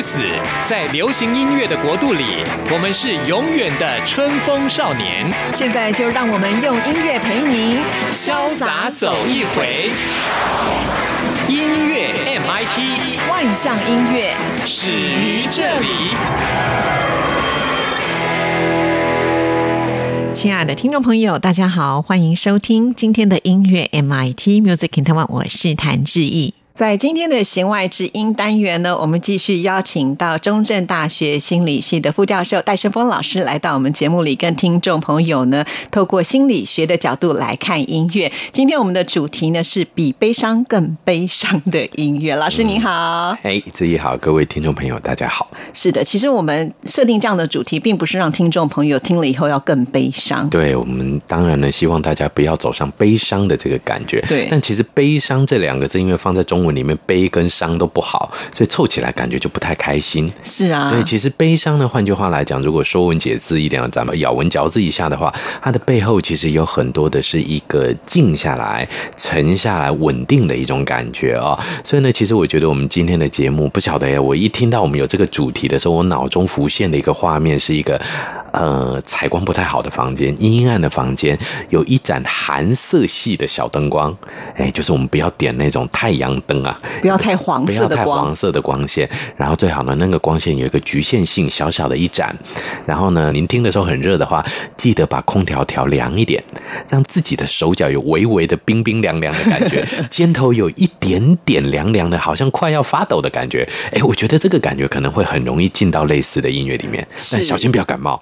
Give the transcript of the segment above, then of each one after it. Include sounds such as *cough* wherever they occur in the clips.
不死，在流行音乐的国度里，我们是永远的春风少年。现在就让我们用音乐陪您潇洒走一回。音乐 MIT 万象音乐始于这里。亲爱的听众朋友，大家好，欢迎收听今天的音乐 MIT Music in Taiwan，我是谭志毅。在今天的弦外之音单元呢，我们继续邀请到中正大学心理系的副教授戴胜峰老师来到我们节目里，跟听众朋友呢，透过心理学的角度来看音乐。今天我们的主题呢是比悲伤更悲伤的音乐。老师您好，哎，志毅好，各位听众朋友大家好。是的，其实我们设定这样的主题，并不是让听众朋友听了以后要更悲伤。对我们当然呢，希望大家不要走上悲伤的这个感觉。对，但其实悲伤这两个字，因为放在中文里面，悲跟伤都不好，所以凑起来感觉就不太开心。是啊，对，其实悲伤呢，换句话来讲，如果说文解字一点，咱们咬文嚼字一下的话，它的背后其实有很多的是一个静下来、沉下来、稳定的一种感觉啊。所以呢，其实我觉得我们今天的节目，不晓得呀，我一听到我们有这个主题的时候，我脑中浮现的一个画面是一个呃采光不太好的房间，阴暗的房间，有一盏寒色系的小灯光，哎，就是我们不要点那种太阳灯啊。不要太黄不要太色的光黄，色的光线，然后最好呢，那个光线有一个局限性，小小的一盏。然后呢，您听的时候很热的话，记得把空调调凉一点，让自己的手脚有微微的冰冰凉凉的感觉，*laughs* 肩头有一点点凉凉的，好像快要发抖的感觉。哎，我觉得这个感觉可能会很容易进到类似的音乐里面，但小心不要感冒。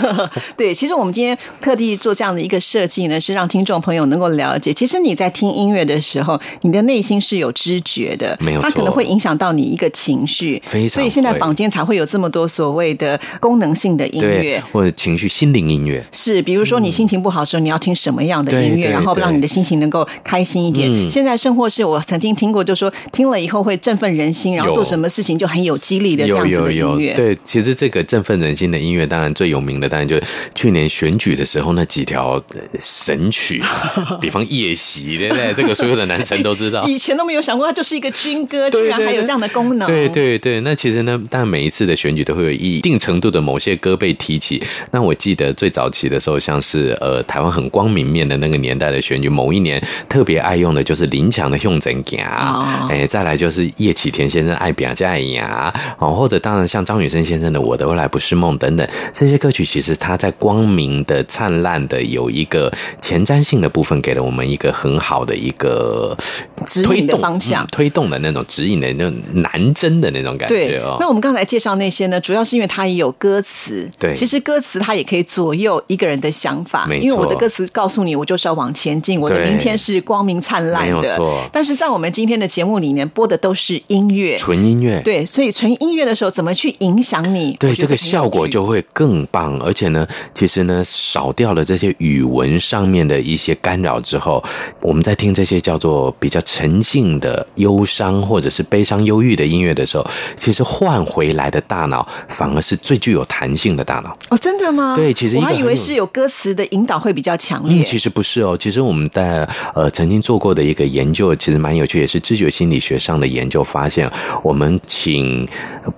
*laughs* 对，其实我们今天特地做这样的一个设计呢，是让听众朋友能够了解，其实你在听音乐的时候，你的内心是有知觉的，没有错它可能会影响到你一个情绪，非常所以现在会坊间才会有这么多所谓的功能性的音乐，。或者情绪心灵音乐。是，比如说你心情不好的时候，你要听什么样的音乐，然后让你的心情能够开心一点。嗯现在生活是我曾经听过，就说听了以后会振奋人心，然后做什么事情就很有激励的这样子的音乐。对，其实这个振奋人心的音乐，当然最有名的，当然就是去年选举的时候那几条呃神曲，*laughs* 比方《夜袭》，对不对？这个所有的男生都知道。*laughs* 以前都没有想过，它就是一个军歌，*laughs* 居然还有这样的功能。对对对，那其实呢，但每一次的选举都会有一定程度的某些歌被提起。那我记得最早期的时候，像是呃台湾很光明面的那个年代的选举，某一年特别爱用的就是林强的《用怎行》哦哎，再来就是叶启田先生《爱表家牙》哦，或者当然像张雨生先生的《我的未来不是梦》等等这些歌曲，其实它在光明的、灿烂的有一个前瞻性的部分，给了我们一个很好的一个指引的推动方向嗯推动的那种指引的那种南针的那种感觉哦。那我们刚才介绍那些呢，主要是因为它也有歌词。对其实歌词它也可以左右一个人的想法。因为我的歌词告诉你，我就是要往前进，我的明天是光明灿烂的。错但是在我们今天的节目里面播的都是音乐，纯音乐。对，所以纯音乐的时候怎么去影响你？对这个效果就会更棒，而且呢，其实呢，少掉了这些语文上面的一些干扰之后，我们在听这些叫做比较沉静的忧伤或者是悲伤、忧郁的音乐的时候，其实换回来的大脑反而是最具有弹性的大脑。哦，真的吗？对其实我还以为是有歌词的引导会比较强烈。嗯，其实不是哦。其实我们在呃曾经做过的一个研究，其实蛮有趣，也是知觉心理学上的研究发现，我们请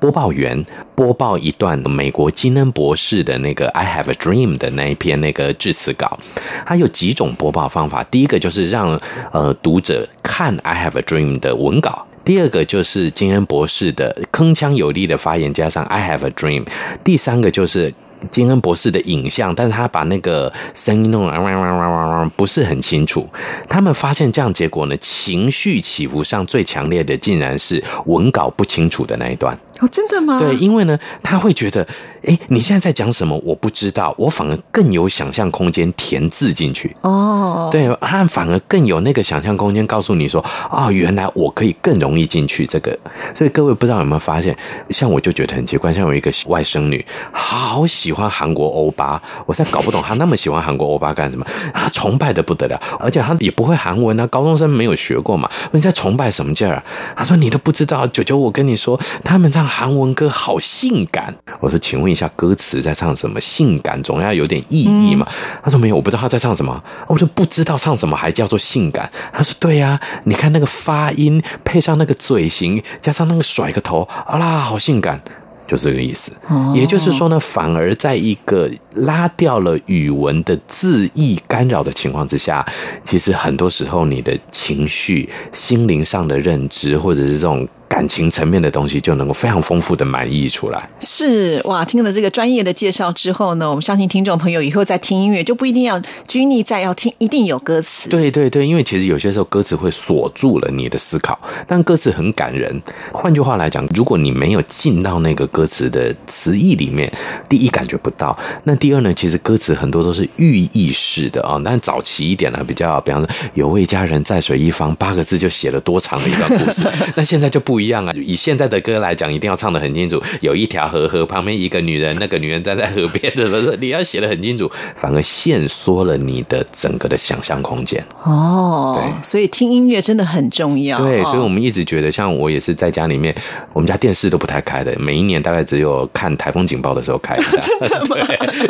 播报员播报一段美国金恩博士的那个《I Have a Dream》的那一篇那个致辞稿，它有几种播报方法。第一个就是让呃读者看《I Have a Dream》的文稿。第二个就是金恩博士的铿锵有力的发言，加上 I have a dream。第三个就是金恩博士的影像，但是他把那个声音弄得不是很清楚。他们发现这样结果呢，情绪起伏上最强烈的竟然是文稿不清楚的那一段。哦，真的吗？对，因为呢，他会觉得哎，你现在在讲什么？我不知道，我反而更有想象空间填字进去。哦，对，他反而更有那个想象空间，告诉你说哦，原来我可以更容易进去这个。所以各位不知道有没有发现，像我就觉得很奇怪，像有一个外甥女，好喜欢韩国欧巴，我在搞不懂她那么喜欢韩国欧巴干什么？她崇拜的不得了，而且她也不会韩文啊，高中生没有学过嘛，你在崇拜什么劲儿？啊她说你都不知道，九九，我跟你说，他们唱韩文歌好性感。我说，请问一下，歌词在唱什么？性感总要有点意义嘛？他说没有，我不知道他在唱什么。我说不知道唱什么还叫做性感？他说对呀，你看那个发音配上那个嘴型，加上那个甩个头，啊啦，好性感，就这个意思。也就是说呢，反而在一个拉掉了语文的字义干扰的情况之下，其实很多时候你的情绪、心灵上的认知，或者是这种。感情层面的东西就能够非常丰富的满意出来。是哇，听了这个专业的介绍之后呢，我们相信听众朋友以后在听音乐就不一定要拘泥在要听，一定有歌词。对对对，因为其实有些时候歌词会锁住了你的思考，但歌词很感人。换句话来讲，如果你没有进到那个歌词的词义里面，第一感觉不到。那第二呢，其实歌词很多都是寓意式的啊。但早期一点呢，比较，比方说有位佳人在水一方，八个字就写了多长的一段故事。*laughs* 那现在就不。一样啊！以现在的歌来讲，一定要唱的很清楚。有一条河，河旁边一个女人，那个女人站在河边，怎么是？你要写的很清楚，反而限缩了你的整个的想象空间。哦，对，所以听音乐真的很重要。对，所以我们一直觉得，像我也是在家里面，我们家电视都不太开的，每一年大概只有看台风警报的时候开。*laughs* 真的吗？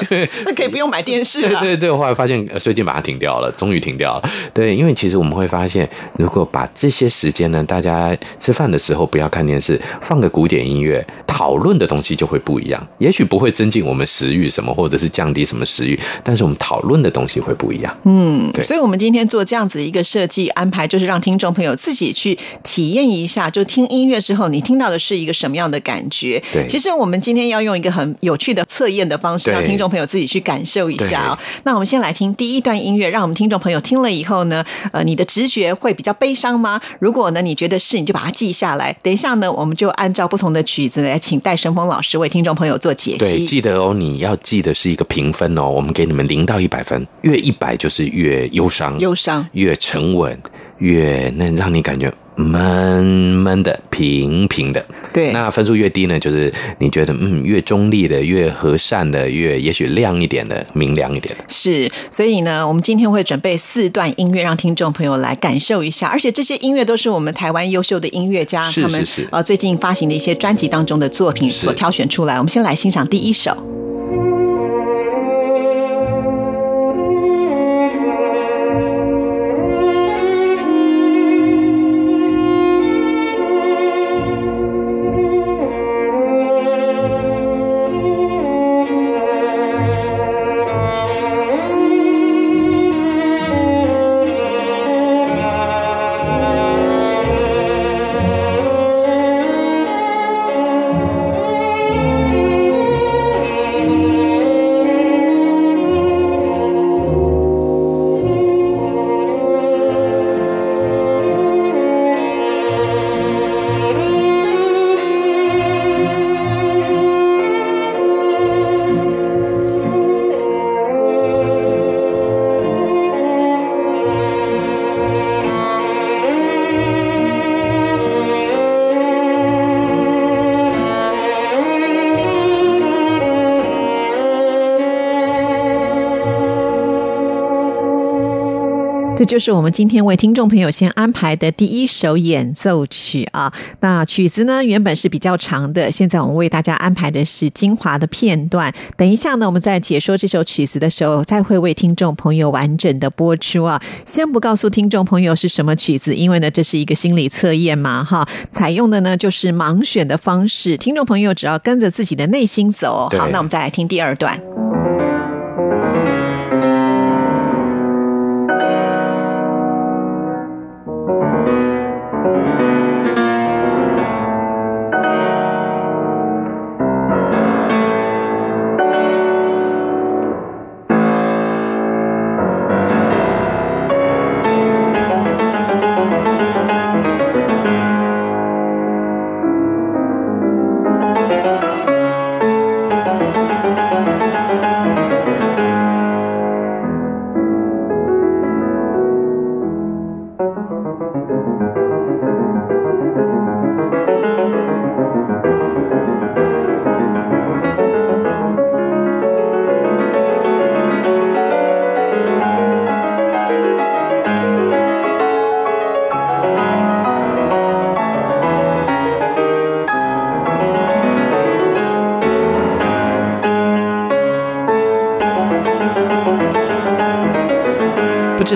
*laughs* 那可以不用买电视了。对对对，后来发现最近把它停掉了，终于停掉了。对，因为其实我们会发现，如果把这些时间呢，大家吃饭的时候。不要看电视，放个古典音乐，讨论的东西就会不一样。也许不会增进我们食欲什么，或者是降低什么食欲，但是我们讨论的东西会不一样。嗯，对。所以，我们今天做这样子的一个设计安排，就是让听众朋友自己去体验一下，就听音乐之后，你听到的是一个什么样的感觉？对。其实，我们今天要用一个很有趣的测验的方式，让听众朋友自己去感受一下哦。那我们先来听第一段音乐，让我们听众朋友听了以后呢，呃，你的直觉会比较悲伤吗？如果呢，你觉得是，你就把它记下来。等一下呢，我们就按照不同的曲子来，请戴胜峰老师为听众朋友做解析。对，记得哦，你要记得是一个评分哦，我们给你们零到一百分，越一百就是越忧伤，忧伤越沉稳，越能让你感觉。闷闷的，平平的，对。那分数越低呢，就是你觉得嗯，越中立的，越和善的，越也许亮一点的，明亮一点的。是，所以呢，我们今天会准备四段音乐，让听众朋友来感受一下。而且这些音乐都是我们台湾优秀的音乐家他们呃最近发行的一些专辑当中的作品所挑选出来。我们先来欣赏第一首。这就是我们今天为听众朋友先安排的第一首演奏曲啊。那曲子呢原本是比较长的，现在我们为大家安排的是精华的片段。等一下呢，我们在解说这首曲子的时候，再会为听众朋友完整的播出啊。先不告诉听众朋友是什么曲子，因为呢这是一个心理测验嘛，哈。采用的呢就是盲选的方式，听众朋友只要跟着自己的内心走。好，那我们再来听第二段。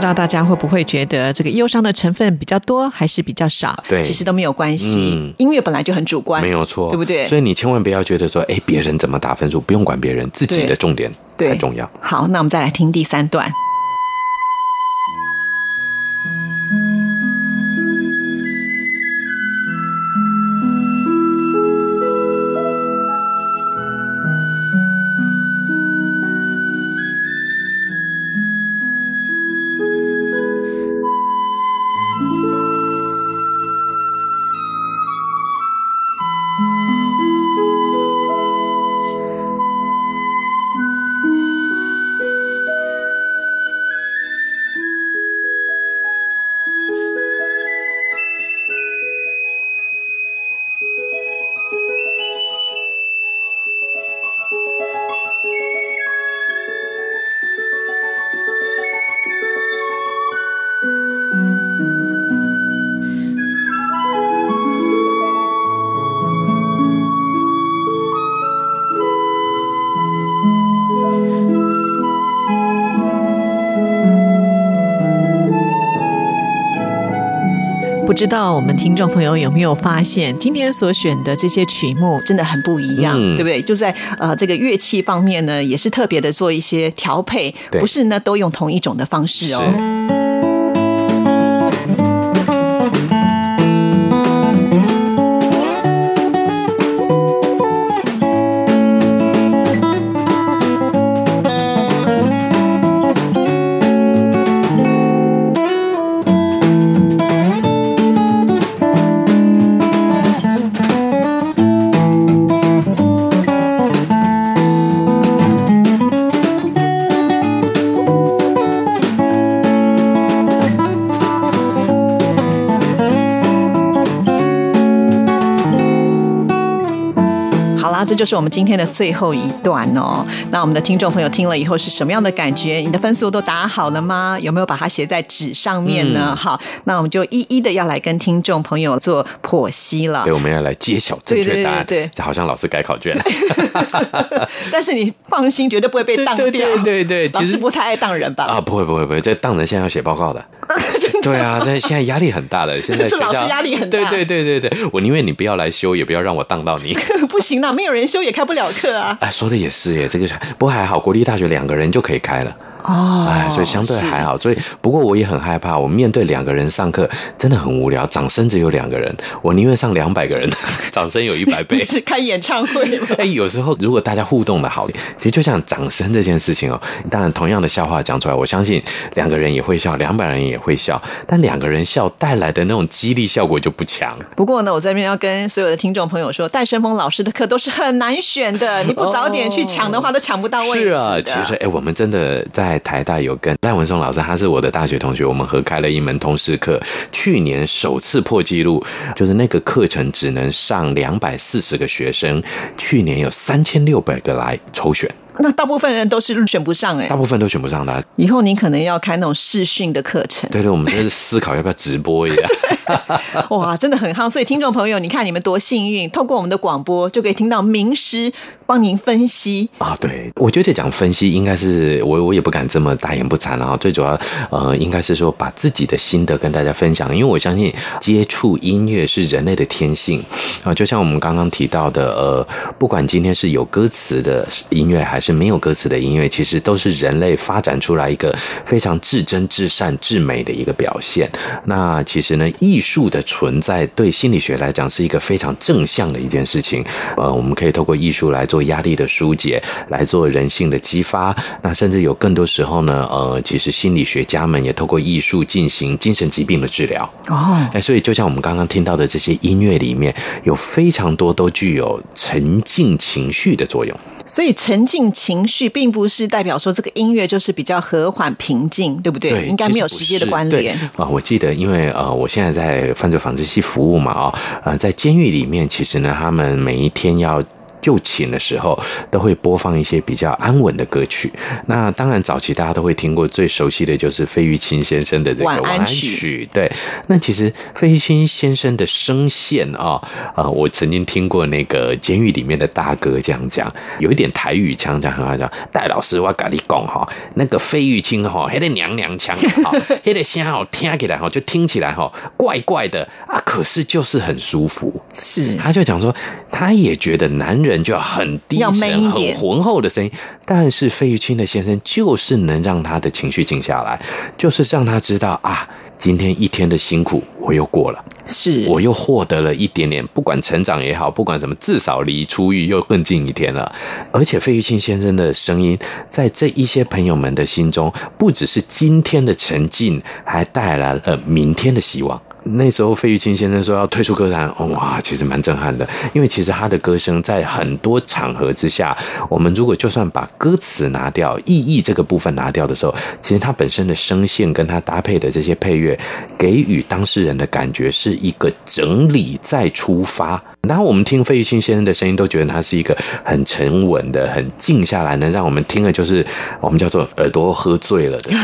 道大家会不会觉得这个忧伤的成分比较多，还是比较少？对其实都没有关系。嗯音乐本来就很主观，没有错，对不对所以你千万不要觉得说，哎，别人怎么打分数，不用管别人，自己的重点才重要。好，那我们再来听第三段。知道我们听众朋友有没有发现，今天所选的这些曲目真的很不一样，嗯对不对？就在呃这个乐器方面呢，也是特别的做一些调配，不是呢都用同一种的方式哦。就是我们今天的最后一段哦。那我们的听众朋友听了以后是什么样的感觉？你的分数都打好了吗？有没有把它写在纸上面呢？嗯好，那我们就一一的要来跟听众朋友做剖析了对，。我们要来揭晓正确答案。对对对对这好像老师改考卷。*laughs* *laughs* 但是你放心，绝对不会被当掉。对对对其实师不太爱当人吧？啊，不会不会不会，这当人现在要写报告的。*laughs* 对啊，这现在压力很大的，*laughs* 现在是老师压力很大对对对对对，我宁愿你不要来修，也不要让我当到你。*laughs* 不行啦，没有人修也开不了课啊。哎，说的也是耶，这个不过还好，国立大学两个人就可以开了。哦哎，所以相对还好。所以不过我也很害怕，我面对两个人上课真的很无聊，掌声只有两个人，我宁愿上两百个人，*laughs* 掌声有一百倍 *laughs* 你。是开演唱会吗？*laughs* 哎，有时候如果大家互动的好，其实就像掌声这件事情哦，当然同样的笑话讲出来，我相信两个人也会笑，两百人也会笑，但两个人笑带来的那种激励效果就不强。不过呢，我在这边要跟所有的听众朋友说，戴胜峰老师的课都是很难选的，你不早点去抢的话，都抢不到位。是啊，其实哎，我们真的在台大有跟赖文松老师，他是我的大学同学，我们合开了一门通识课，去年首次破纪录，就是那个课程只能上两百四十个学生，去年有三千六百个来抽选，那大部分人都是选不上哎、大部分都选不上的啊。以后你可能要开那种视讯的课程，对对，我们就是思考要不要直播一下。*laughs* 哇，真的很夯。所以听众朋友，你看你们多幸运，透过我们的广播就可以听到名师帮您分析。啊，对，我觉得讲分析应该是我我也不敢这么大言不惭了啊，最主要呃应该是说把自己的心得跟大家分享，因为我相信接触音乐是人类的天性啊，就像我们刚刚提到的，呃，不管今天是有歌词的音乐还是没有歌词的音乐，其实都是人类发展出来一个非常至真、至善、至美的一个表现。那其实呢，艺术的存在对心理学来讲是一个非常正向的一件事情。呃，我们可以透过艺术来做压力的疏解，来做人性的激发。那甚至有更多时候呢，呃，其实心理学家们也透过艺术进行精神疾病的治疗。哦，哎，所以就像我们刚刚听到的这些音乐里面，有非常多都具有沉浸情绪的作用。所以沉浸情绪并不是代表说这个音乐就是比较和缓平静，对不对？对，应该没有直接的关联。啊。我记得，因为呃，我现在在犯罪防治系服务嘛，啊，呃，在监狱里面，其实呢，他们每一天要。就寝的时候，都会播放一些比较安稳的歌曲。那当然，早期大家都会听过最熟悉的就是费玉清先生的这个晚安曲。对，那其实费玉清先生的声线啊，呃，我曾经听过那个监狱里面的大哥这样讲，有一点台语腔，讲很好讲。戴老师，我跟你讲哈，那个费玉清哈，还得娘娘腔，*laughs* 哈，还得声好听起来哈，就听起来哈怪怪的啊，可是就是很舒服。是，他就讲说，他也觉得男人。就要很低沉、很浑厚的声音，但是费玉清的先生就是能让他的情绪静下来，就是让他知道啊，今天一天的辛苦我又过了，是我又获得了一点点，不管成长也好，不管怎么，至少离出狱又更近一天了。而且费玉清先生的声音，在这一些朋友们的心中，不只是今天的沉静，还带来了明天的希望。那时候费玉清先生说要退出歌坛，哇，其实蛮震撼的。因为其实他的歌声在很多场合之下，我们如果就算把歌词拿掉、意义这个部分拿掉的时候，其实他本身的声线跟他搭配的这些配乐，给予当事人的感觉是一个整理再出发。然后我们听费玉清先生的声音，都觉得他是一个很沉稳的、很静下来，能让我们听了就是我们叫做耳朵喝醉了的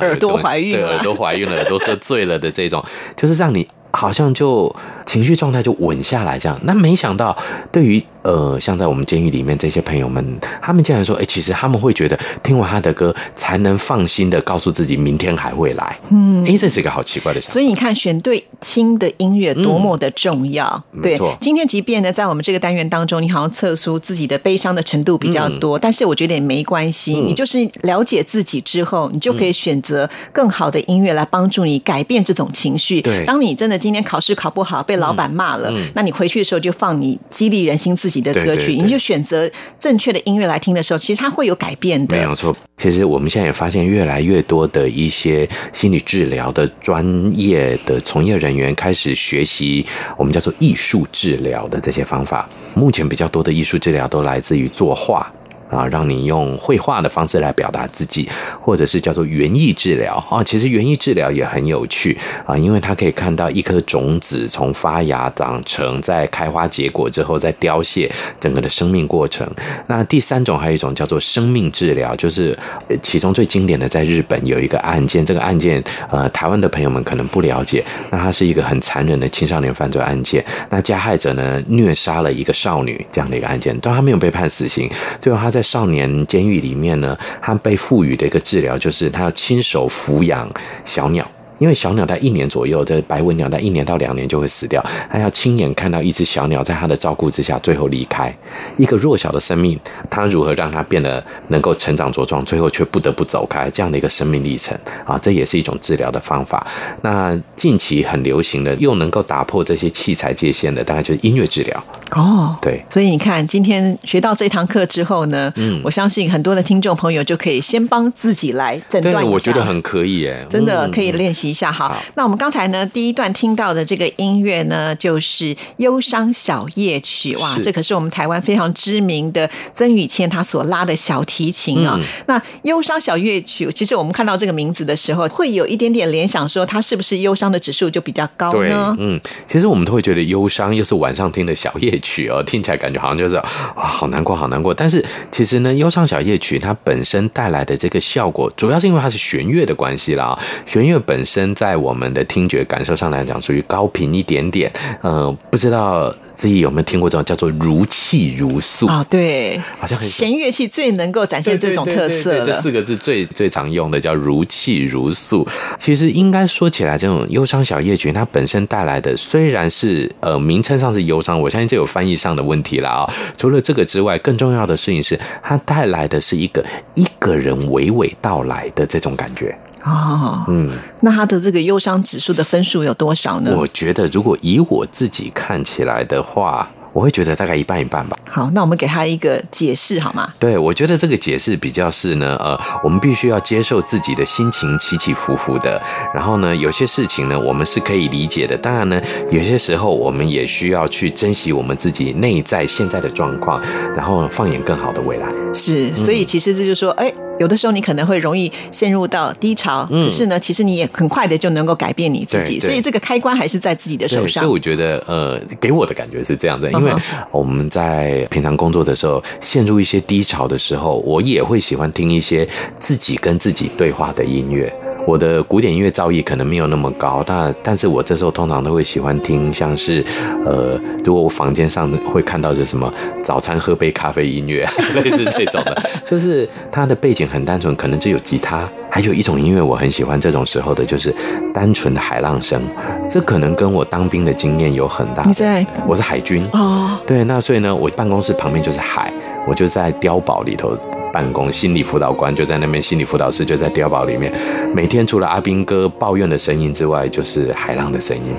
耳朵怀孕了，耳朵怀孕了，耳朵喝醉了的这种，就是让你。好像就情绪状态就稳下来这样，那没想到对于呃像在我们监狱里面这些朋友们，他们竟然说，哎，其实他们会觉得听完他的歌才能放心的告诉自己明天还会来。嗯，哎，这是一个好奇怪的事。所以你看，选对轻的音乐多么的重要。对，今天即便呢，在我们这个单元当中，你好像测出自己的悲伤的程度比较多，但是我觉得也没关系。你就是了解自己之后，你就可以选择更好的音乐来帮助你改变这种情绪。对，当你真的。今天考试考不好，被老板骂了，那你回去的时候就放你激励人心自己的歌曲，你就选择正确的音乐来听的时候，其实它会有改变的。没有错，其实我们现在也发现，越来越多的一些心理治疗的专业的从业人员开始学习我们叫做艺术治疗的这些方法。目前比较多的艺术治疗都来自于作画。啊，让你用绘画的方式来表达自己，或者是叫做园艺治疗啊。其实园艺治疗也很有趣啊，因为它可以看到一颗种子从发芽、长成、在开花结果之后再凋谢，整个的生命过程。那第三种还有一种叫做生命治疗，就是其中最经典的，在日本有一个案件，这个案件呃，台湾的朋友们可能不了解，那它是一个很残忍的青少年犯罪案件。那加害者呢，虐杀了一个少女这样的一个案件，但他没有被判死刑，最后他在。在少年监狱里面呢，他被赋予的一个治疗就是他要亲手抚养小鸟。因为小鸟在一年左右的白纹鸟，在一年到两年就会死掉。它要亲眼看到一只小鸟在它的照顾之下最后离开，一个弱小的生命，它如何让它变得能够成长茁壮，最后却不得不走开这样的一个生命历程啊，这也是一种治疗的方法。那近期很流行的，又能够打破这些器材界限的，大概就是音乐治疗哦。对，所以你看，今天学到这堂课之后呢，嗯，我相信很多的听众朋友就可以先帮自己来诊断一下。我觉得很可以耶，真的可以练习。一下哈，那我们刚才呢，第一段听到的这个音乐呢，就是《忧伤小夜曲》哇，这可是我们台湾非常知名的曾宇谦他所拉的小提琴啊。那《忧伤小夜曲》，其实我们看到这个名字的时候，会有一点点联想，说它是不是忧伤的指数就比较高呢？嗯，其实我们都会觉得忧伤又是晚上听的小夜曲哦，听起来感觉好像就是哇，好难过，好难过。但是其实呢，《忧伤小夜曲》它本身带来的这个效果，主要是因为它是弦乐的关系啦。弦乐本身。在我们的听觉感受上来讲，属于高频一点点。呃，不知道自己有没有听过这种叫做如泣如诉啊？对，好像弦乐器最能够展现这种特色这四个字最最常用的叫如泣如诉。其实应该说起来，这种忧伤小夜曲，它本身带来的虽然是呃名称上是忧伤，我相信这有翻译上的问题了啊。除了这个之外，更重要的事情是，它带来的是一个一个人娓娓道来的这种感觉。哦，嗯，那他的这个忧伤指数的分数有多少呢？我觉得，如果以我自己看起来的话。我会觉得大概一半一半吧。好，那我们给他一个解释好吗？对，我觉得这个解释比较是呢，呃，我们必须要接受自己的心情起起伏伏的。然后呢，有些事情呢，我们是可以理解的。当然呢，有些时候我们也需要去珍惜我们自己内在现在的状况，然后放眼更好的未来。是，所以其实这就说，哎，有的时候你可能会容易陷入到低潮，嗯可是呢，其实你也很快的就能够改变你自己，所以这个开关还是在自己的手，上所以。我觉得，呃，给我的感觉是这样的，因为我们在平常工作的时候，陷入一些低潮的时候，我也会喜欢听一些自己跟自己对话的音乐。我的古典音乐造诣可能没有那么高，那但是我这时候通常都会喜欢听像是，呃，如果我房间上会看到的什么早餐喝杯咖啡音乐，*laughs* 类似这种的，*laughs* 就是它的背景很单纯，可能只有吉他，还有一种音乐我很喜欢，这种时候的就是单纯的海浪声，这可能跟我当兵的经验有很大的。你在我是海军。哦，对，那所以呢，我办公室旁边就是海，我就在碉堡里头办公，心理辅导官就在那边，心理辅导师就在碉堡里面，每天除了阿兵哥抱怨的声音之外，就是海浪的声音，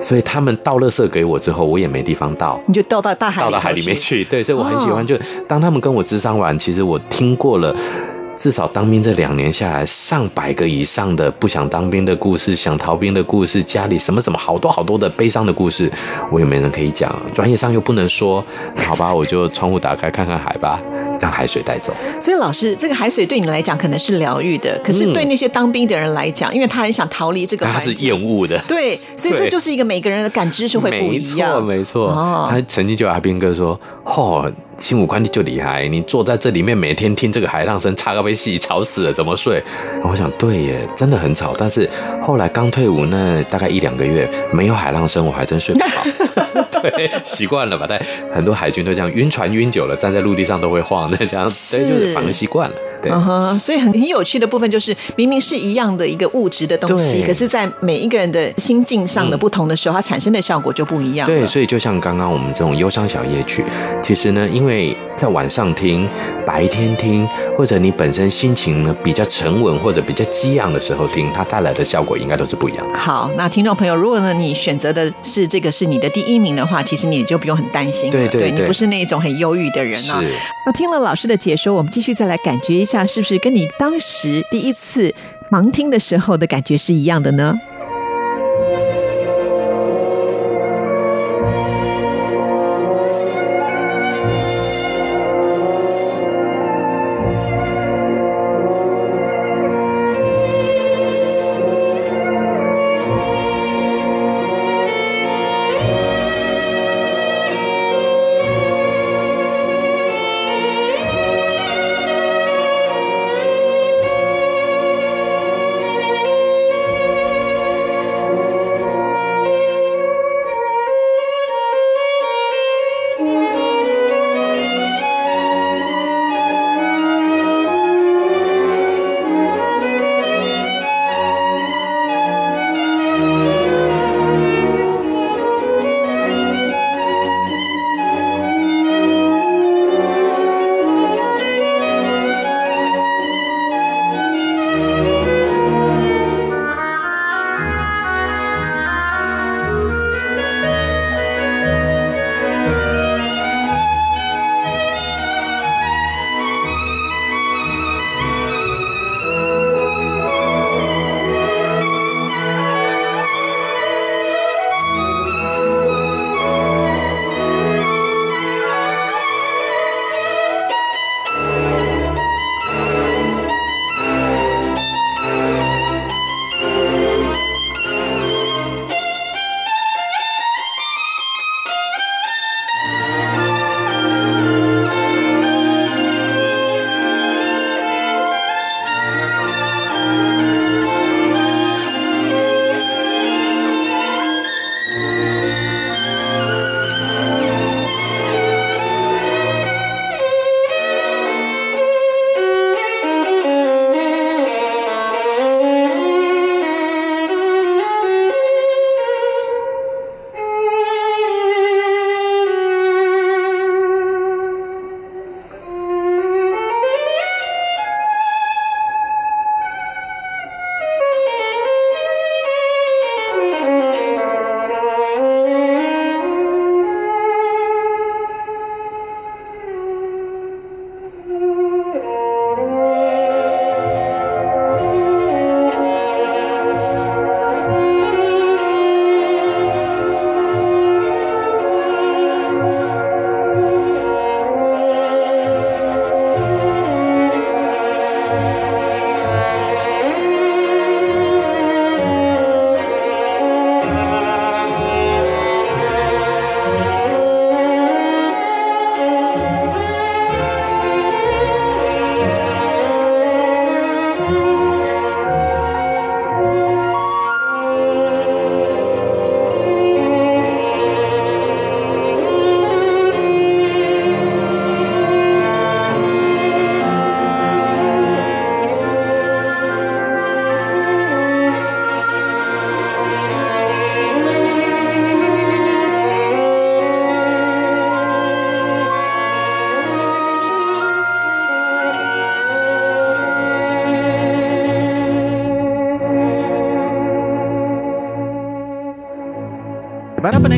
所以他们倒垃圾给我之后，我也没地方倒。你就倒到大海里头到了海里面去，对，所以我很喜欢。哦就当他们跟我智商完，其实我听过了。至少当兵这两年下来，上百个以上的不想当兵的故事，想逃兵的故事，家里什么什么好多好多的悲伤的故事，我也没人可以讲，专业上又不能说，好吧，我就窗户打开看看海吧，让海水带走。所以老师，这个海水对你来讲可能是疗愈的，可是对那些当兵的人来讲，因为他很想逃离这个但他是，厌恶的。对，所以这就是一个每个人的感知是会不一样。没错，没错。哦他曾经就有阿兵哥说：“嚯、新武官你就厉害，你坐在这里面每天听这个海浪声，差个被戏，吵死了，怎么睡？”然后我想，对耶，真的很吵。但是后来刚退伍那大概一两个月，没有海浪声，我还真睡不好。*laughs* 对，习惯了吧？但很多海军都这样，晕船晕久了，站在陆地上都会晃，那这样，所以就是反而习惯了。对。嗯哼，所以很很有趣的部分就是，明明是一样的一个物质的东西，可是，在每一个人的心境上的不同的时候，它产生的效果就不一样。对，所以就像刚刚我们这种忧伤小夜曲，其实呢，因为在晚上听、白天听，或者你本身心情呢比较沉稳或者比较激昂的时候听，它带来的效果应该都是不一样的。好，那听众朋友，如果呢你选择的是这个是你的第一名的话，其实你也就不用很担心了。对对对你不是那种很忧郁的人啊。是。那听了老师的解说，我们继续再来感觉一下，下是不是跟你当时第一次盲听的时候的感觉是一样的呢？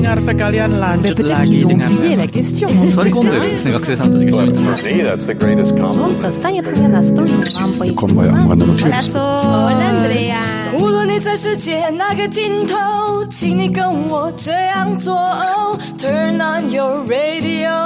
pendengar sekalian lanjut lagi dengan la question. Sorry kung sen学生さんたちが一緒に For me, that's the greatest compliment. Солнце станет мне настольным лампой. こんばんは山田の Q です Hola, 无论你在世界哪个尽头，请你跟我这样做。Turn on your radio，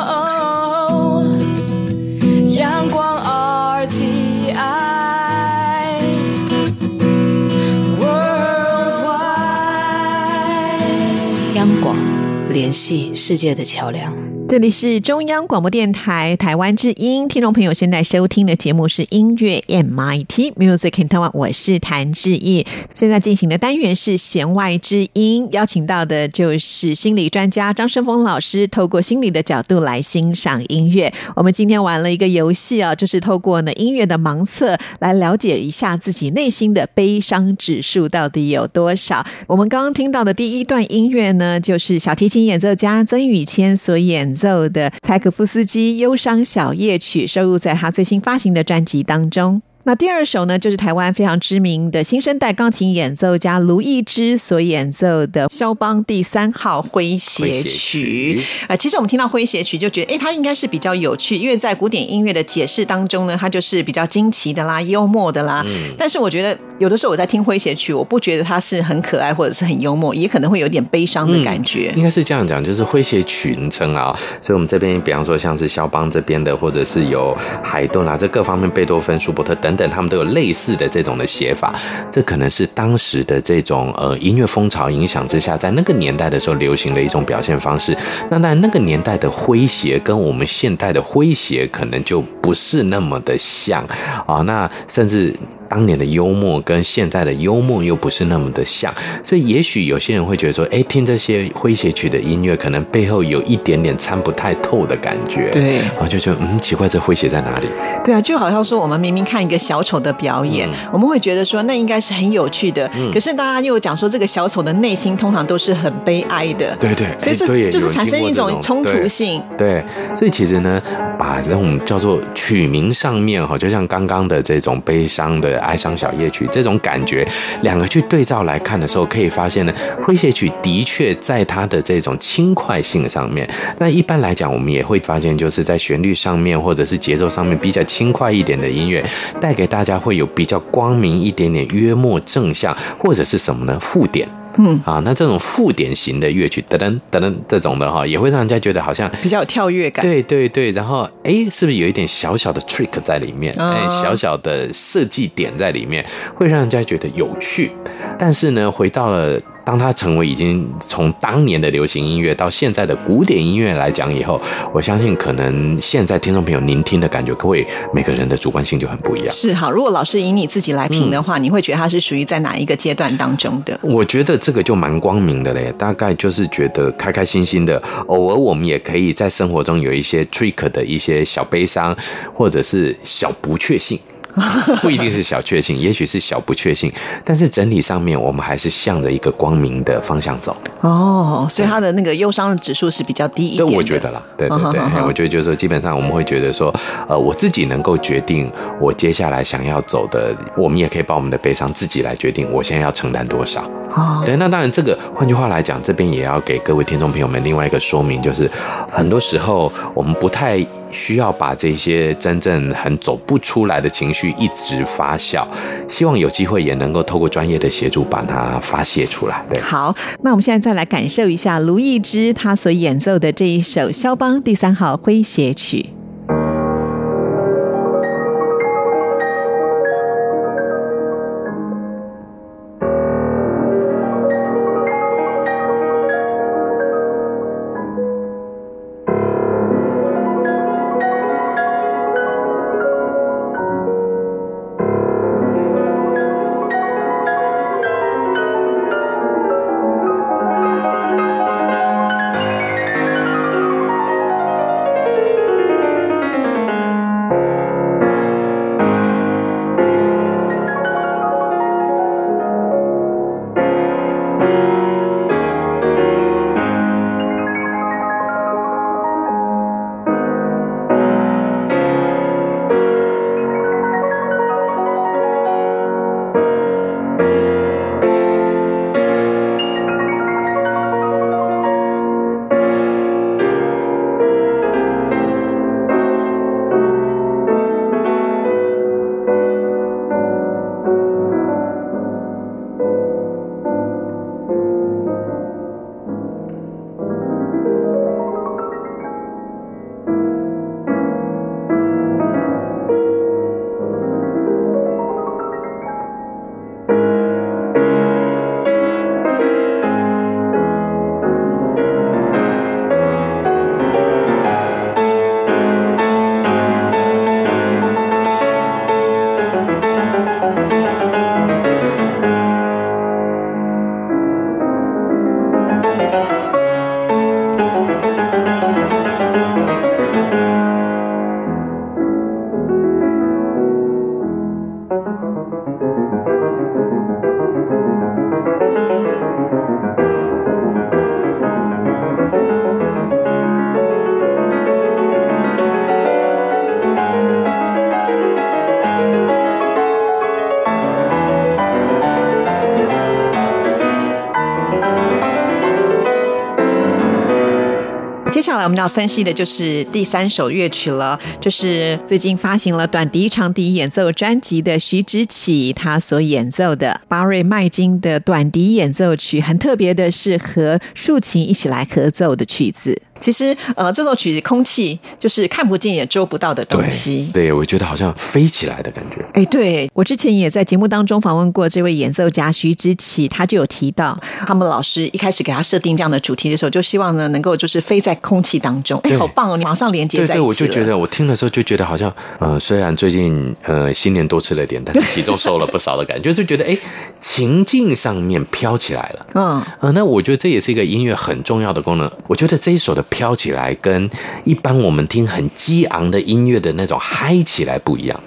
世界的桥梁。这里是中央广播电台台湾之音，听众朋友现在收听的节目是音乐 MIT Music in Taiwan，我是谭志毅。现在进行的单元是弦外之音，邀请到的就是心理专家张胜峰老师，透过心理的角度来欣赏音乐。我们今天玩了一个游戏啊，就是透过呢音乐的盲测来了解一下自己内心的悲伤指数到底有多少。我们刚刚听到的第一段音乐呢，就是小提琴演奏家曾宇谦所演奏的柴可夫斯基《忧伤小夜曲》，收入在他最新发行的专辑当中。那第二首呢，就是台湾非常知名的新生代钢琴演奏家卢易之所演奏的肖邦第三号诙谐曲啊。呃，其实我们听到诙谐曲就觉得，哎，它应该是比较有趣，因为在古典音乐的解释当中呢，它就是比较惊奇的啦、幽默的啦。但是我觉得有的时候我在听诙谐曲，我不觉得它是很可爱或者是很幽默，也可能会有点悲伤的感觉。应该是这样讲，就是诙谐群称啊。所以我们这边，比方说像是肖邦这边的，或者是有海顿啦，这各方面贝多芬、舒伯特等等，他们都有类似的这种的写法。这可能是当时的这种呃音乐风潮影响之下，在那个年代的时候流行的一种表现方式。那在，那个年代的诙谐跟我们现代的诙谐可能就不是那么的像啊。那甚至。当年的幽默跟现在的幽默又不是那么的像，所以也许有些人会觉得说，哎，听这些诙谐曲的音乐，可能背后有一点点参不太透的感觉。对然后就觉得，嗯，奇怪，这诙谐在哪里？对啊，就好像说我们明明看一个小丑的表演，我们会觉得说那应该是很有趣的，可是大家又讲说这个小丑的内心通常都是很悲哀的。对对，所以这就是产生一种冲突性。对，所以其实呢，把这种叫做曲名上面哈，就像刚刚的这种悲伤的哀伤小夜曲这种感觉，两个去对照来看的时候，可以发现呢，诙谐曲的确在它的这种轻快性上面，那一般来讲，我们也会发现，就是在旋律上面或者是节奏上面比较轻快一点的音乐，带给大家会有比较光明一点点、约莫正向，或者是什么呢？负点。嗯啊，那这种附点型的乐曲，噔噔噔噔这种的哈，也会让人家觉得好像比较有跳跃感。对对对，然后哎，是不是有一点小小的 trick 在里面？嗯哎，小小的设计点在里面，会让人家觉得有趣。但是呢，回到了当它成为已经从当年的流行音乐到现在的古典音乐来讲以后，我相信可能现在听众朋友您听的感觉，各位每个人的主观性就很不一样。是好，如果老师以你自己来评的嗯话，你会觉得它是属于在哪一个阶段当中的？我觉得这个就蛮光明的嘞，大概就是觉得开开心心的，偶尔我们也可以在生活中有一些 trick 的一些小悲伤，或者是小不确信。*laughs* 不一定是小确幸，也许是小不确幸，但是整体上面我们还是向着一个光明的方向走。哦，所以他的那个忧伤的指数是比较低一，点的。我觉得啦，对对对，我觉得就是说，基本上我们会觉得说，呃，我自己能够决定我接下来想要走的，我们也可以把我们的悲伤自己来决定，我现在要承担多少。哦，对，那当然，这个换句话来讲，这边也要给各位听众朋友们另外一个说明，就是很多时候我们不太需要把这些真正很走不出来的情绪一直发酵，希望有机会也能够透过专业的协助把它发泄出来。对。好，那我们现在再来感受一下卢艺之他所演奏的这一首肖邦第三号诙谐曲。我们要分析的就是第三首乐曲了，就是最近发行了短笛长笛演奏专辑的徐之启他所演奏的巴瑞麦金的短笛演奏曲，很特别的是和竖琴一起来合奏的曲子。其实，呃，这首曲子空气就是看不见也捉不到的东西。对，我觉得好像飞起来的感觉。哎，对我之前也在节目当中访问过这位演奏家徐之启，他就有提到，他们老师一开始给他设定这样的主题的时候，就希望呢能够就是飞在空气当中。哎，对好棒哦！你马上连接对对，在一起对我就觉得我听的时候就觉得好像，呃，虽然最近呃新年多吃了点，但是体重瘦了不少的感觉，就觉得哎，情境上面飘起来了。嗯，呃，那我觉得这也是一个音乐很重要的功能。我觉得这一首的飘起来，跟一般我们听很激昂的音乐的那种嗨起来不一样。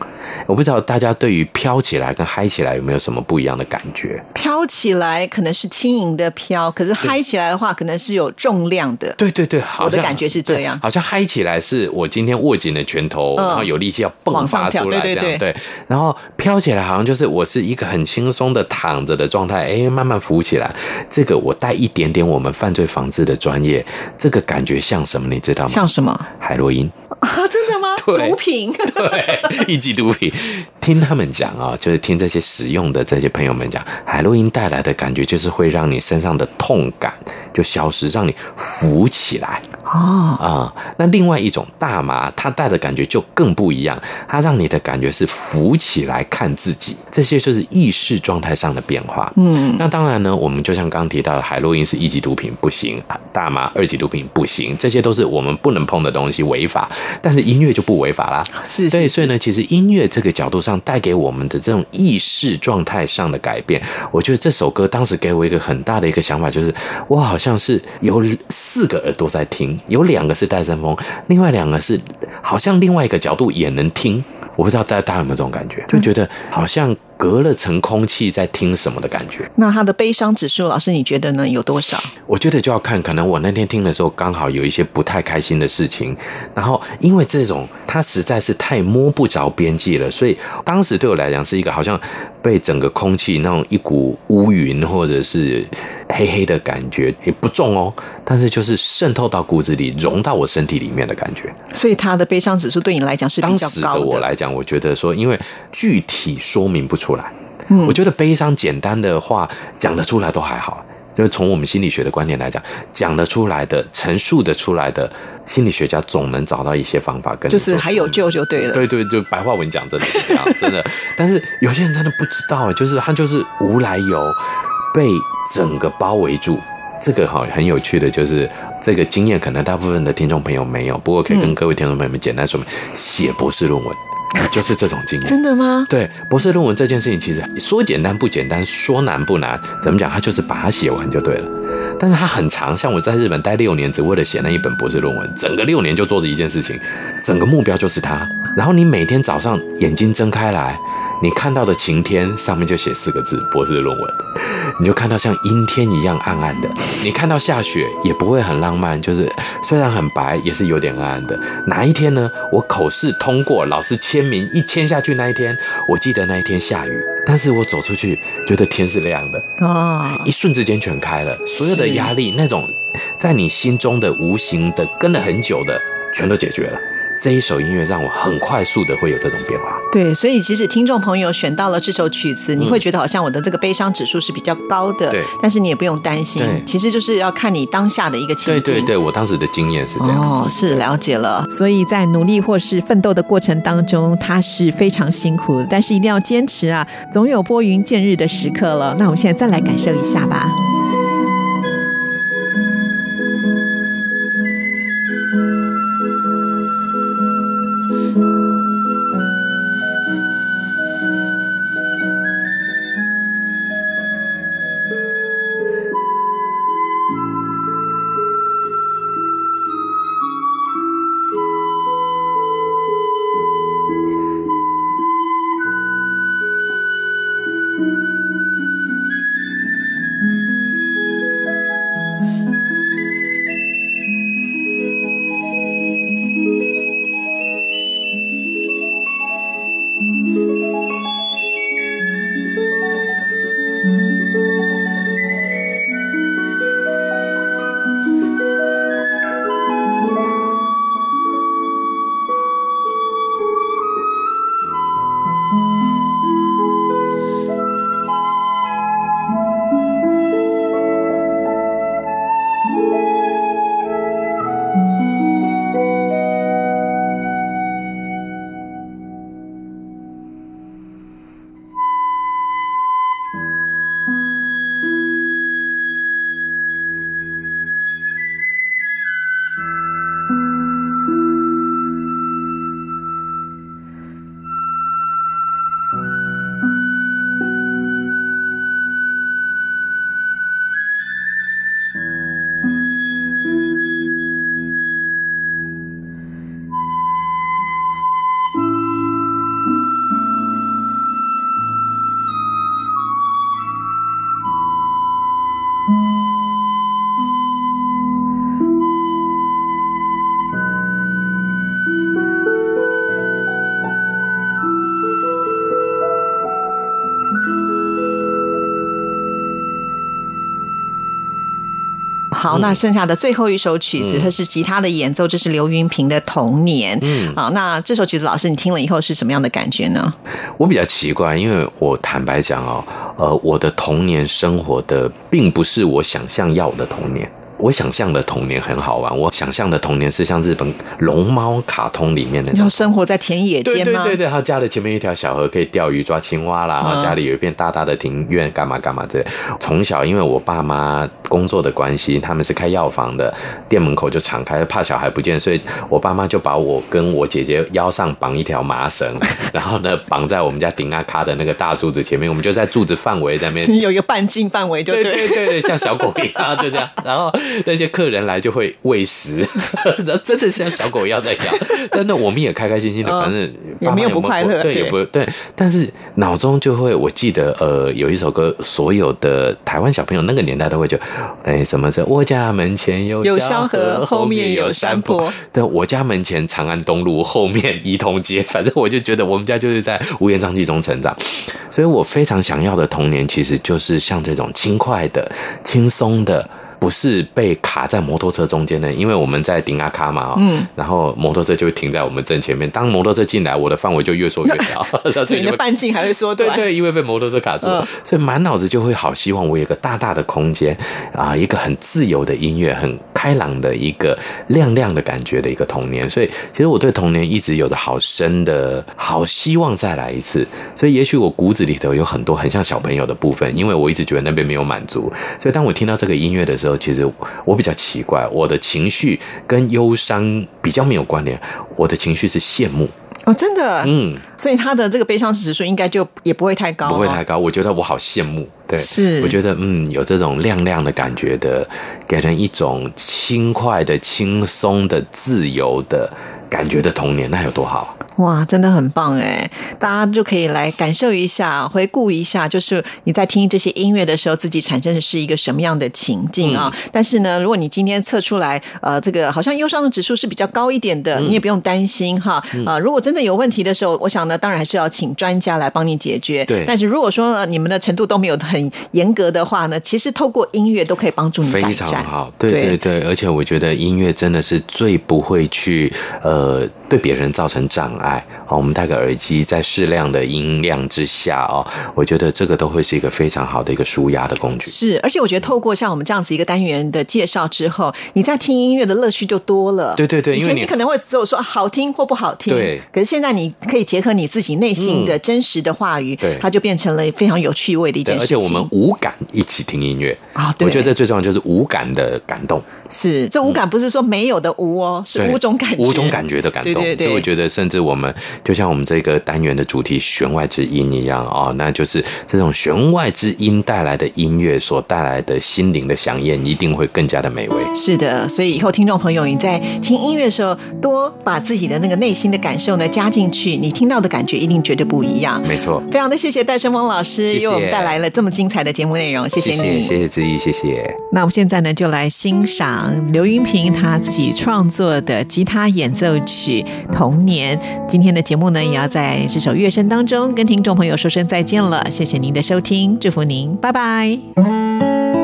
我不知道大家对于飘起来跟嗨起来有没有什么不一样的感觉？飘起来可能是轻盈的飘，可是嗨起来的话，可能是有重量的。对对对，好我的感觉是这样好像嗨起来是我今天握紧了拳头，嗯然后有力气要迸往上跳发出来，对对这样对。然后飘起来好像就是我是一个很轻松的躺着的状态，哎，慢慢浮起来。这个我带一点点我们犯罪防治的专业，这个感觉像什么？你知道吗？像什么海洛因。啊？真的吗？毒品？对，一级毒品。听他们讲啊，就是听这些使用的这些朋友们讲，海洛因带来的感觉就是会让你身上的痛感就消失，让你浮起来哦，啊、那另外一种大麻，它带的感觉就更不一样，它让你的感觉是浮起来看自己，这些就是意识状态上的变化。嗯，那当然呢，我们就像刚刚提到的，海洛因是一级毒品不行，大麻二级毒品不行，这些都是我们不能碰的东西，违法。但是音乐就不违法啦。是对，是所以呢，其实音乐这个角度上带给我们的这种意识状态上的改变，我觉得这首歌当时给我一个很大的一个想法，就是我好像像是有四个耳朵在听，有两个是戴森风，另外两个是好像另外一个角度也能听。我不知道大家大家有没有这种感觉，就觉得好像隔了层空气在听什么的感觉。那他的悲伤指数，老师你觉得呢？有多少？我觉得就要看，可能我那天听的时候刚好有一些不太开心的事情，然后因为这种他实在是太摸不着边际了，所以当时对我来讲是一个好像被整个空气那种一股乌云或者是黑黑的感觉，也不重哦，但是就是渗透到骨子里，融到我身体里面的感觉。所以他的悲伤指数对你来讲是比当时较高的我来讲，我觉得说，因为具体说明不出来，嗯我觉得悲伤简单的话讲得出来都还好。就是从我们心理学的观点来讲，讲得出来的、陈述得出来的，心理学家总能找到一些方法跟就是做还有救就对了。对对，就白话文讲真的是这样，真的。*laughs* 但是有些人真的不知道，就是他就是无来由被整个包围住。这个哈很有趣的，就是这个经验，可能大部分的听众朋友没有，不过可以跟各位听众朋友们简单说明：写博士论文 *laughs* 就是这种经验。真的吗？对博士论文这件事情，其实说简单不简单，说难不难，怎么讲？他就是把它写完就对了。但是它很长，像我在日本待六年，只为了写那一本博士论文，整个六年就做着一件事情，整个目标就是它。然后你每天早上眼睛睁开来，你看到的晴天上面就写四个字“博士论文”，你就看到像阴天一样暗暗的。你看到下雪也不会很浪漫，就是虽然很白，也是有点暗暗的。哪一天呢？我口试通过，老师签名一签下去那一天，我记得那一天下雨，但是我走出去觉得天是亮的。哦，一瞬之间全开了，所有的是压力，那种在你心中的无形的跟了很久的，全都解决了。这一首音乐让我很快速的会有这种变化。对，所以即使听众朋友选到了这首曲子，你会觉得好像我的这个悲伤指数是比较高的，嗯对但是你也不用担心对，其实就是要看你当下的一个情境。对对对，我当时的经验是这样哦，子。是了解了。所以在努力或是奋斗的过程当中，它是非常辛苦的，但是一定要坚持啊，总有拨云见日的时刻了。那我们现在再来感受一下吧。好，那剩下的最后一首曲子，它是吉他的演奏，这是刘云平的《童年》。嗯，好，那这首曲子，老师你听了以后是什么样的感觉呢？我比较奇怪，因为我坦白讲哦，呃，我的童年生活的并不是我想象要的童年。我想象的童年很好玩，我想象的童年是像日本龙猫卡通里面的那种要生活在田野间吗？对对对，他家里前面一条小河，可以钓鱼、抓青蛙啦。然后嗯家里有一片大大的庭院，干嘛干嘛之类。从小因为我爸妈工作的关系，他们是开药房的，店门口就敞开，怕小孩不见，所以我爸妈就把我跟我姐姐腰上绑一条麻绳，*laughs* 然后呢绑在我们家顶阿卡的那个大柱子前面，我们就在柱子范围在那边 *laughs* 有一个半径范围对对对对，像小狗一样，就这样。然后 *laughs* 那些客人来就会喂食，然 *laughs* 后真的像小狗一样在咬。但那我们也开开心心的，嗯反正也没有不快乐对，也不对。但是脑中就会，我记得呃，有一首歌，所有的台湾小朋友那个年代都会就，哎，什么是我家门前有有小小河后面有山坡。对，我家门前长安东路，后面 *laughs* 怡童街。反正我就觉得我们家就是在乌烟瘴气中成长，所以我非常想要的童年，其实就是像这种轻快的、轻松的。不是被卡在摩托车中间的，因为我们在顶阿卡嘛、哦，嗯，然后摩托车就会停在我们正前面。当摩托车进来，我的范围就越缩越小，*laughs* 你的半径还会缩短。对对，因为被摩托车卡住了，嗯所以满脑子就会好希望我有一个大大的空间啊，一个很自由的音乐，很开朗的一个亮亮的感觉的一个童年。所以其实我对童年一直有着好深的好希望再来一次。所以也许我骨子里头有很多很像小朋友的部分，因为我一直觉得那边没有满足。所以当我听到这个音乐的时候，其实我比较奇怪，我的情绪跟忧伤比较没有关联，我的情绪是羡慕。哦，真的，嗯，所以他的这个悲伤指数应该就也不会太高、哦，不会太高。我觉得我好羡慕，对，是。我觉得嗯，有这种亮亮的感觉的，给人一种轻快的、轻松的、自由的感觉的童年，那有多好？哇，真的很棒哎！大家就可以来感受一下、回顾一下，就是你在听这些音乐的时候，自己产生的是一个什么样的情境啊？嗯但是呢，如果你今天测出来，呃，这个好像忧伤的指数是比较高一点的，嗯你也不用担心哈。呃，如果真的有问题的时候，我想呢，当然还是要请专家来帮你解决。对但是如果说、呃、你们的程度都没有很严格的话呢，其实透过音乐都可以帮助你非。常好，对对对，而且我觉得音乐真的是最不会去呃对别人造成障碍。好，我们戴个耳机，在适量的音量之下哦，我觉得这个都会是一个非常好的一个舒压的工具。是，而且我觉得透过像我们这样子一个单元的介绍之后，你在听音乐的乐趣就多了。对对对因为你可能会只有说好听或不好听，对可是现在你可以结合你自己内心的真实的话语，对它就变成了非常有趣味的一，件事情。而且我们无感一起听音乐啊对我觉得这最重要就是无感的感动。是这无感不是说没有的无哦，是五种感觉，五种感觉的感动。对对对所以我觉得，甚至我们就像我们这个单元的主题“弦外之音”一样哦，那就是这种弦外之音带来的音乐所带来的心灵的响宴，一定会更加的美味。是的，所以以后听众朋友，你在听音乐的时候，多把自己的那个内心的感受呢加进去，你听到的感觉一定绝对不一样。没错，非常的谢谢戴胜峰老师，为我们带来了这么精彩的节目内容，谢谢你。谢谢之一，谢谢。那我们现在呢，就来欣赏刘云平他自己创作的吉他演奏曲《童年》。今天的节目呢，也要在这首乐声当中跟听众朋友说声再见了。谢谢您的收听，祝福您，拜拜。